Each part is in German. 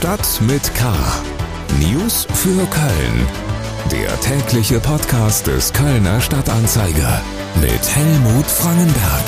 Stadt mit K. News für Köln. Der tägliche Podcast des Kölner Stadtanzeiger mit Helmut Frangenberg.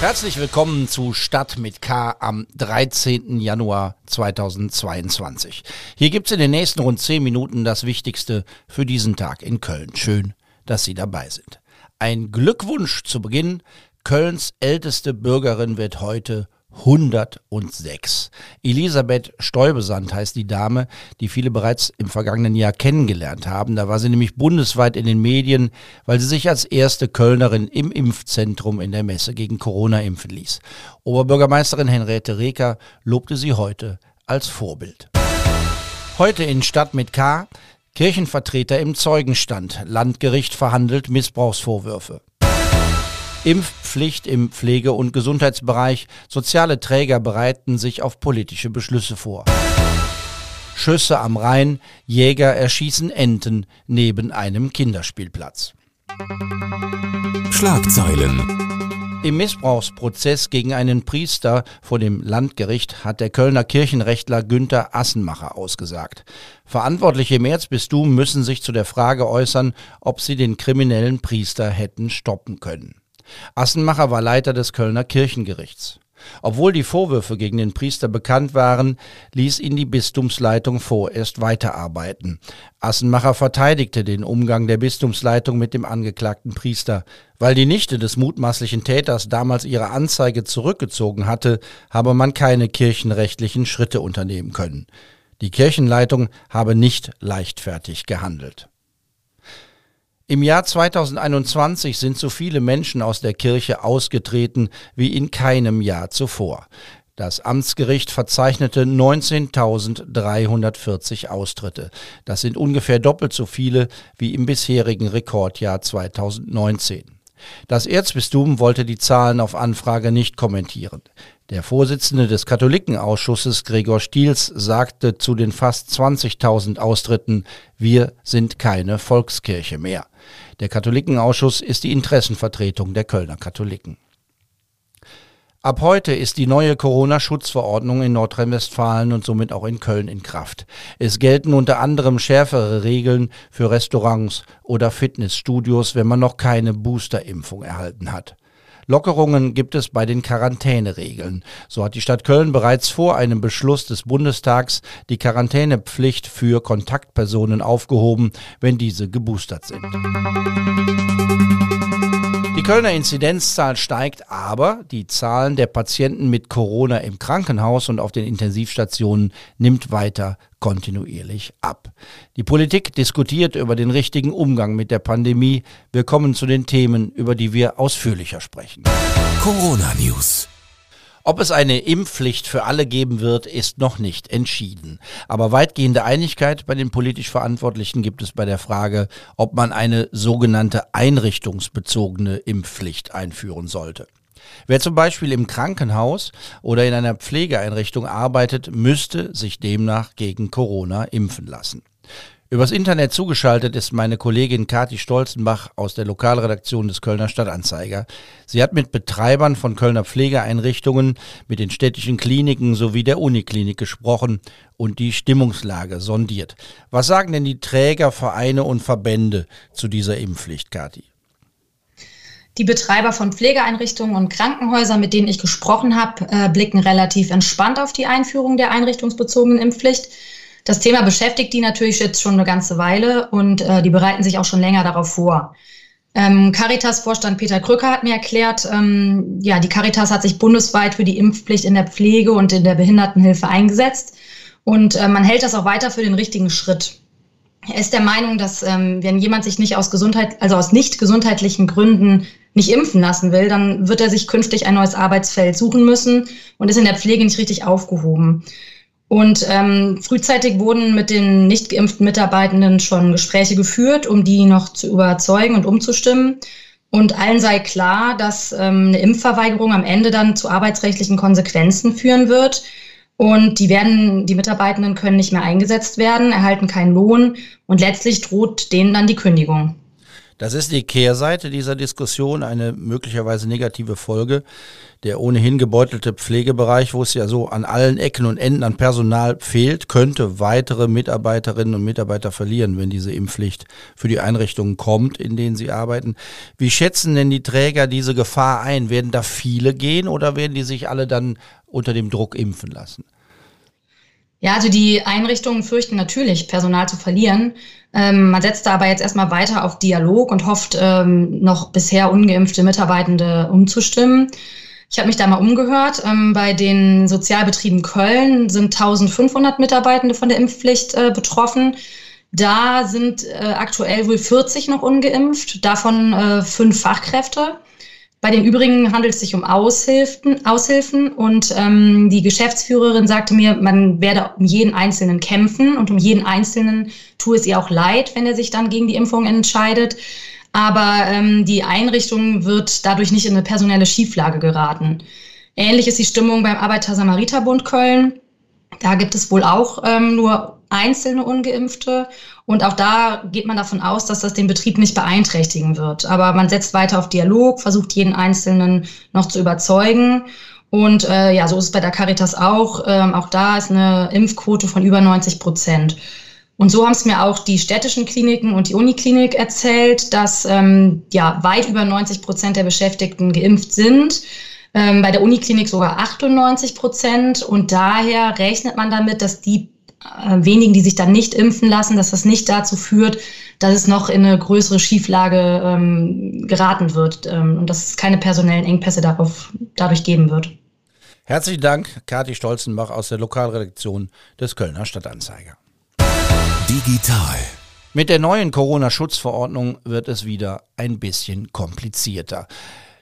Herzlich willkommen zu Stadt mit K am 13. Januar 2022. Hier gibt's in den nächsten rund 10 Minuten das Wichtigste für diesen Tag in Köln. Schön, dass Sie dabei sind. Ein Glückwunsch zu Beginn. Kölns älteste Bürgerin wird heute 106. Elisabeth Stäubesand heißt die Dame, die viele bereits im vergangenen Jahr kennengelernt haben. Da war sie nämlich bundesweit in den Medien, weil sie sich als erste Kölnerin im Impfzentrum in der Messe gegen Corona impfen ließ. Oberbürgermeisterin Henriette Reker lobte sie heute als Vorbild. Heute in Stadt mit K. Kirchenvertreter im Zeugenstand. Landgericht verhandelt Missbrauchsvorwürfe. Impfpflicht im Pflege- und Gesundheitsbereich. Soziale Träger bereiten sich auf politische Beschlüsse vor. Schüsse am Rhein. Jäger erschießen Enten neben einem Kinderspielplatz. Schlagzeilen. Im Missbrauchsprozess gegen einen Priester vor dem Landgericht hat der Kölner Kirchenrechtler Günther Assenmacher ausgesagt. Verantwortliche im Erzbistum müssen sich zu der Frage äußern, ob sie den kriminellen Priester hätten stoppen können. Assenmacher war Leiter des Kölner Kirchengerichts. Obwohl die Vorwürfe gegen den Priester bekannt waren, ließ ihn die Bistumsleitung vorerst weiterarbeiten. Assenmacher verteidigte den Umgang der Bistumsleitung mit dem angeklagten Priester. Weil die Nichte des mutmaßlichen Täters damals ihre Anzeige zurückgezogen hatte, habe man keine kirchenrechtlichen Schritte unternehmen können. Die Kirchenleitung habe nicht leichtfertig gehandelt. Im Jahr 2021 sind so viele Menschen aus der Kirche ausgetreten wie in keinem Jahr zuvor. Das Amtsgericht verzeichnete 19.340 Austritte. Das sind ungefähr doppelt so viele wie im bisherigen Rekordjahr 2019. Das Erzbistum wollte die Zahlen auf Anfrage nicht kommentieren. Der Vorsitzende des Katholikenausschusses Gregor Stiels sagte zu den fast 20.000 Austritten, wir sind keine Volkskirche mehr. Der Katholikenauschuss ist die Interessenvertretung der Kölner Katholiken. Ab heute ist die neue Corona-Schutzverordnung in Nordrhein-Westfalen und somit auch in Köln in Kraft. Es gelten unter anderem schärfere Regeln für Restaurants oder Fitnessstudios, wenn man noch keine Boosterimpfung erhalten hat. Lockerungen gibt es bei den Quarantäneregeln. So hat die Stadt Köln bereits vor einem Beschluss des Bundestags die Quarantänepflicht für Kontaktpersonen aufgehoben, wenn diese geboostert sind. Die Kölner Inzidenzzahl steigt, aber die Zahlen der Patienten mit Corona im Krankenhaus und auf den Intensivstationen nimmt weiter kontinuierlich ab. Die Politik diskutiert über den richtigen Umgang mit der Pandemie. Wir kommen zu den Themen, über die wir ausführlicher sprechen. Corona News. Ob es eine Impfpflicht für alle geben wird, ist noch nicht entschieden. Aber weitgehende Einigkeit bei den politisch Verantwortlichen gibt es bei der Frage, ob man eine sogenannte einrichtungsbezogene Impfpflicht einführen sollte. Wer zum Beispiel im Krankenhaus oder in einer Pflegeeinrichtung arbeitet, müsste sich demnach gegen Corona impfen lassen. Übers Internet zugeschaltet ist meine Kollegin Kati Stolzenbach aus der Lokalredaktion des Kölner Stadtanzeiger. Sie hat mit Betreibern von Kölner Pflegeeinrichtungen, mit den städtischen Kliniken sowie der Uniklinik gesprochen und die Stimmungslage sondiert. Was sagen denn die Träger, Vereine und Verbände zu dieser Impfpflicht, Kati? Die Betreiber von Pflegeeinrichtungen und Krankenhäusern, mit denen ich gesprochen habe, äh, blicken relativ entspannt auf die Einführung der einrichtungsbezogenen Impfpflicht. Das Thema beschäftigt die natürlich jetzt schon eine ganze Weile und äh, die bereiten sich auch schon länger darauf vor. Ähm, Caritas-Vorstand Peter Krücker hat mir erklärt, ähm, ja, die Caritas hat sich bundesweit für die Impfpflicht in der Pflege und in der Behindertenhilfe eingesetzt und äh, man hält das auch weiter für den richtigen Schritt. Er ist der Meinung, dass ähm, wenn jemand sich nicht aus Gesundheit, also aus nicht gesundheitlichen Gründen nicht impfen lassen will, dann wird er sich künftig ein neues Arbeitsfeld suchen müssen und ist in der Pflege nicht richtig aufgehoben. Und ähm, frühzeitig wurden mit den nicht geimpften Mitarbeitenden schon Gespräche geführt, um die noch zu überzeugen und umzustimmen. Und allen sei klar, dass ähm, eine Impfverweigerung am Ende dann zu arbeitsrechtlichen Konsequenzen führen wird. Und die werden, die Mitarbeitenden können nicht mehr eingesetzt werden, erhalten keinen Lohn und letztlich droht denen dann die Kündigung. Das ist die Kehrseite dieser Diskussion, eine möglicherweise negative Folge. Der ohnehin gebeutelte Pflegebereich, wo es ja so an allen Ecken und Enden an Personal fehlt, könnte weitere Mitarbeiterinnen und Mitarbeiter verlieren, wenn diese Impfpflicht für die Einrichtungen kommt, in denen sie arbeiten. Wie schätzen denn die Träger diese Gefahr ein? Werden da viele gehen oder werden die sich alle dann unter dem Druck impfen lassen? Ja, also die Einrichtungen fürchten natürlich, Personal zu verlieren. Ähm, man setzt da aber jetzt erstmal weiter auf Dialog und hofft, ähm, noch bisher ungeimpfte Mitarbeitende umzustimmen. Ich habe mich da mal umgehört. Ähm, bei den Sozialbetrieben Köln sind 1500 Mitarbeitende von der Impfpflicht äh, betroffen. Da sind äh, aktuell wohl 40 noch ungeimpft, davon äh, fünf Fachkräfte. Bei den übrigen handelt es sich um Aushilfen, Aushilfen und ähm, die Geschäftsführerin sagte mir, man werde um jeden Einzelnen kämpfen und um jeden Einzelnen tue es ihr auch leid, wenn er sich dann gegen die Impfung entscheidet. Aber ähm, die Einrichtung wird dadurch nicht in eine personelle Schieflage geraten. Ähnlich ist die Stimmung beim Arbeiter-Samariter-Bund Köln. Da gibt es wohl auch ähm, nur einzelne Ungeimpfte. Und auch da geht man davon aus, dass das den Betrieb nicht beeinträchtigen wird. Aber man setzt weiter auf Dialog, versucht jeden Einzelnen noch zu überzeugen. Und äh, ja, so ist es bei der Caritas auch. Ähm, auch da ist eine Impfquote von über 90 Prozent. Und so haben es mir auch die städtischen Kliniken und die Uniklinik erzählt, dass ähm, ja weit über 90 Prozent der Beschäftigten geimpft sind. Ähm, bei der Uniklinik sogar 98 Prozent. Und daher rechnet man damit, dass die wenigen, die sich dann nicht impfen lassen, dass das nicht dazu führt, dass es noch in eine größere Schieflage ähm, geraten wird ähm, und dass es keine personellen Engpässe darauf, dadurch geben wird. Herzlichen Dank, Kathi Stolzenbach aus der Lokalredaktion des Kölner Stadtanzeiger. Digital mit der neuen Corona-Schutzverordnung wird es wieder ein bisschen komplizierter.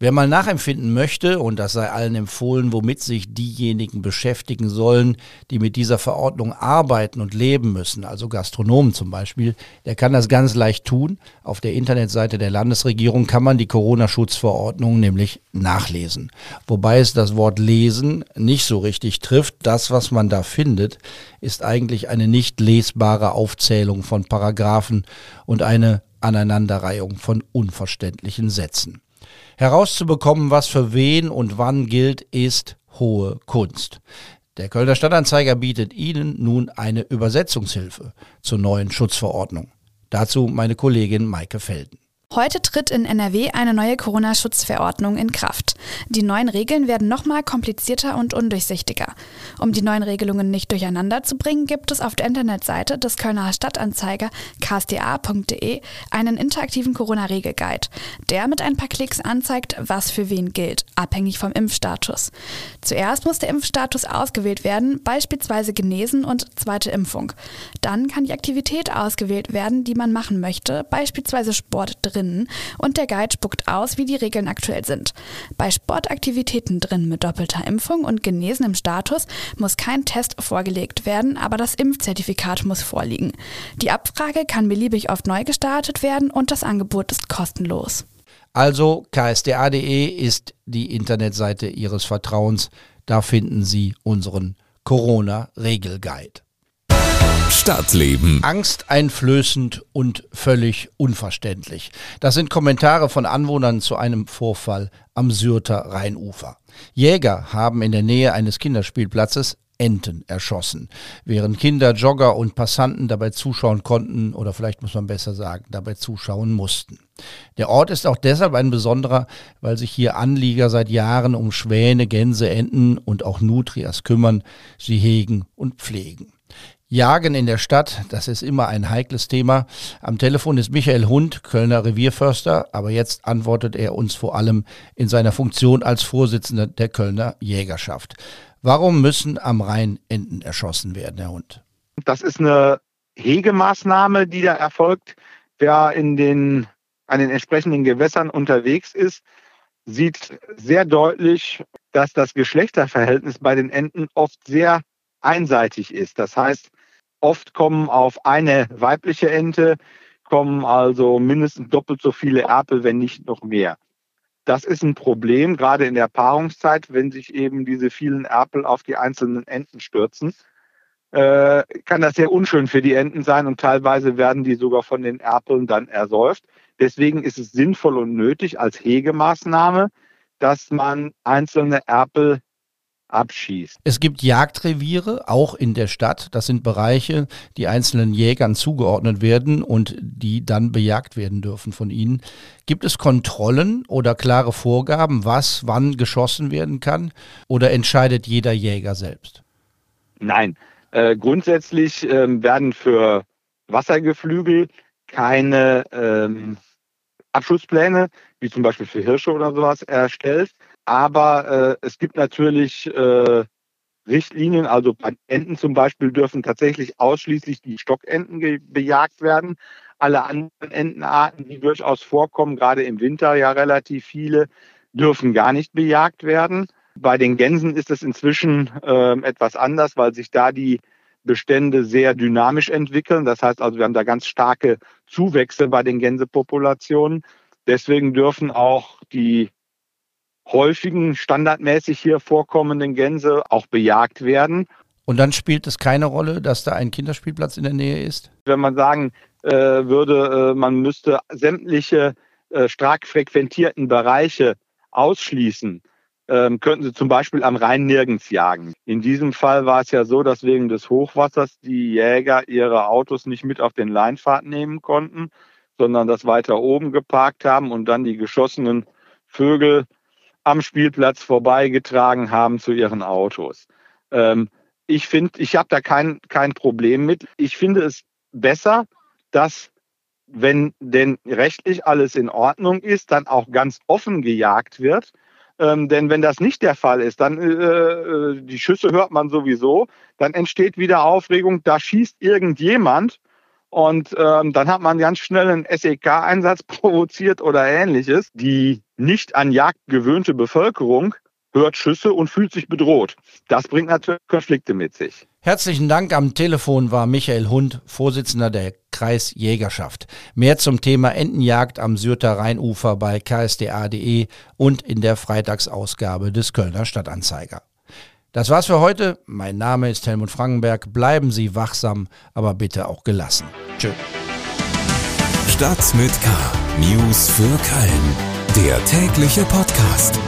Wer mal nachempfinden möchte, und das sei allen empfohlen, womit sich diejenigen beschäftigen sollen, die mit dieser Verordnung arbeiten und leben müssen, also Gastronomen zum Beispiel, der kann das ganz leicht tun. Auf der Internetseite der Landesregierung kann man die Corona-Schutzverordnung nämlich nachlesen. Wobei es das Wort lesen nicht so richtig trifft. Das, was man da findet, ist eigentlich eine nicht lesbare Aufzählung von Paragraphen und eine Aneinanderreihung von unverständlichen Sätzen. Herauszubekommen, was für wen und wann gilt, ist hohe Kunst. Der Kölner Stadtanzeiger bietet Ihnen nun eine Übersetzungshilfe zur neuen Schutzverordnung. Dazu meine Kollegin Maike Felden. Heute tritt in NRW eine neue Corona-Schutzverordnung in Kraft. Die neuen Regeln werden nochmal komplizierter und undurchsichtiger. Um die neuen Regelungen nicht durcheinander zu bringen, gibt es auf der Internetseite des Kölner Stadtanzeiger ksta.de einen interaktiven Corona-Regelguide, der mit ein paar Klicks anzeigt, was für wen gilt, abhängig vom Impfstatus. Zuerst muss der Impfstatus ausgewählt werden, beispielsweise genesen und zweite Impfung. Dann kann die Aktivität ausgewählt werden, die man machen möchte, beispielsweise Sport drin drinnen und der Guide spuckt aus, wie die Regeln aktuell sind. Bei Sportaktivitäten drin mit doppelter Impfung und genesenem Status muss kein Test vorgelegt werden, aber das Impfzertifikat muss vorliegen. Die Abfrage kann beliebig oft neu gestartet werden und das Angebot ist kostenlos. Also ksda.de ist die Internetseite Ihres Vertrauens. Da finden Sie unseren Corona-Regelguide. Stadtleben. Angsteinflößend und völlig unverständlich. Das sind Kommentare von Anwohnern zu einem Vorfall am Sürter Rheinufer. Jäger haben in der Nähe eines Kinderspielplatzes Enten erschossen, während Kinder, Jogger und Passanten dabei zuschauen konnten oder vielleicht muss man besser sagen, dabei zuschauen mussten. Der Ort ist auch deshalb ein besonderer, weil sich hier Anlieger seit Jahren um Schwäne, Gänse, Enten und auch Nutrias kümmern, sie hegen und pflegen. Jagen in der Stadt, das ist immer ein heikles Thema. Am Telefon ist Michael Hund, Kölner Revierförster, aber jetzt antwortet er uns vor allem in seiner Funktion als Vorsitzender der Kölner Jägerschaft. Warum müssen am Rhein Enten erschossen werden, Herr Hund? Das ist eine Hegemaßnahme, die da erfolgt. Wer in den, an den entsprechenden Gewässern unterwegs ist, sieht sehr deutlich, dass das Geschlechterverhältnis bei den Enten oft sehr einseitig ist. Das heißt, Oft kommen auf eine weibliche Ente, kommen also mindestens doppelt so viele Erpel, wenn nicht noch mehr. Das ist ein Problem, gerade in der Paarungszeit, wenn sich eben diese vielen Erpel auf die einzelnen Enten stürzen. Äh, kann das sehr unschön für die Enten sein und teilweise werden die sogar von den Erpeln dann ersäuft. Deswegen ist es sinnvoll und nötig als Hegemaßnahme, dass man einzelne Erpel abschießt. Es gibt Jagdreviere, auch in der Stadt. Das sind Bereiche, die einzelnen Jägern zugeordnet werden und die dann bejagt werden dürfen von ihnen. Gibt es Kontrollen oder klare Vorgaben, was wann geschossen werden kann? Oder entscheidet jeder Jäger selbst? Nein, äh, grundsätzlich äh, werden für Wassergeflügel keine ähm, Abschusspläne, wie zum Beispiel für Hirsche oder sowas, erstellt. Aber äh, es gibt natürlich äh, Richtlinien, also bei Enten zum Beispiel dürfen tatsächlich ausschließlich die Stockenten bejagt werden. Alle anderen Entenarten, die durchaus vorkommen, gerade im Winter ja relativ viele, dürfen gar nicht bejagt werden. Bei den Gänsen ist es inzwischen äh, etwas anders, weil sich da die Bestände sehr dynamisch entwickeln. Das heißt also, wir haben da ganz starke Zuwächse bei den Gänsepopulationen. Deswegen dürfen auch die häufigen, standardmäßig hier vorkommenden Gänse auch bejagt werden. Und dann spielt es keine Rolle, dass da ein Kinderspielplatz in der Nähe ist? Wenn man sagen äh, würde, äh, man müsste sämtliche äh, stark frequentierten Bereiche ausschließen, ähm, könnten sie zum Beispiel am Rhein nirgends jagen. In diesem Fall war es ja so, dass wegen des Hochwassers die Jäger ihre Autos nicht mit auf den Leinfahrt nehmen konnten, sondern das weiter oben geparkt haben und dann die geschossenen Vögel am Spielplatz vorbeigetragen haben zu ihren Autos. Ähm, ich finde, ich habe da kein, kein Problem mit. Ich finde es besser, dass wenn denn rechtlich alles in Ordnung ist, dann auch ganz offen gejagt wird. Ähm, denn wenn das nicht der Fall ist, dann äh, äh die Schüsse hört man sowieso, dann entsteht wieder Aufregung, da schießt irgendjemand und ähm, dann hat man ganz schnell einen SEK-Einsatz provoziert oder ähnliches. Die nicht an Jagd gewöhnte Bevölkerung hört Schüsse und fühlt sich bedroht. Das bringt natürlich Konflikte mit sich. Herzlichen Dank. Am Telefon war Michael Hund, Vorsitzender der Kreisjägerschaft. Mehr zum Thema Entenjagd am Syrter Rheinufer bei ksda.de und in der Freitagsausgabe des Kölner Stadtanzeiger. Das war's für heute. Mein Name ist Helmut Frankenberg. Bleiben Sie wachsam, aber bitte auch gelassen. Tschö. Stadt mit K. News für Köln. Der tägliche Podcast.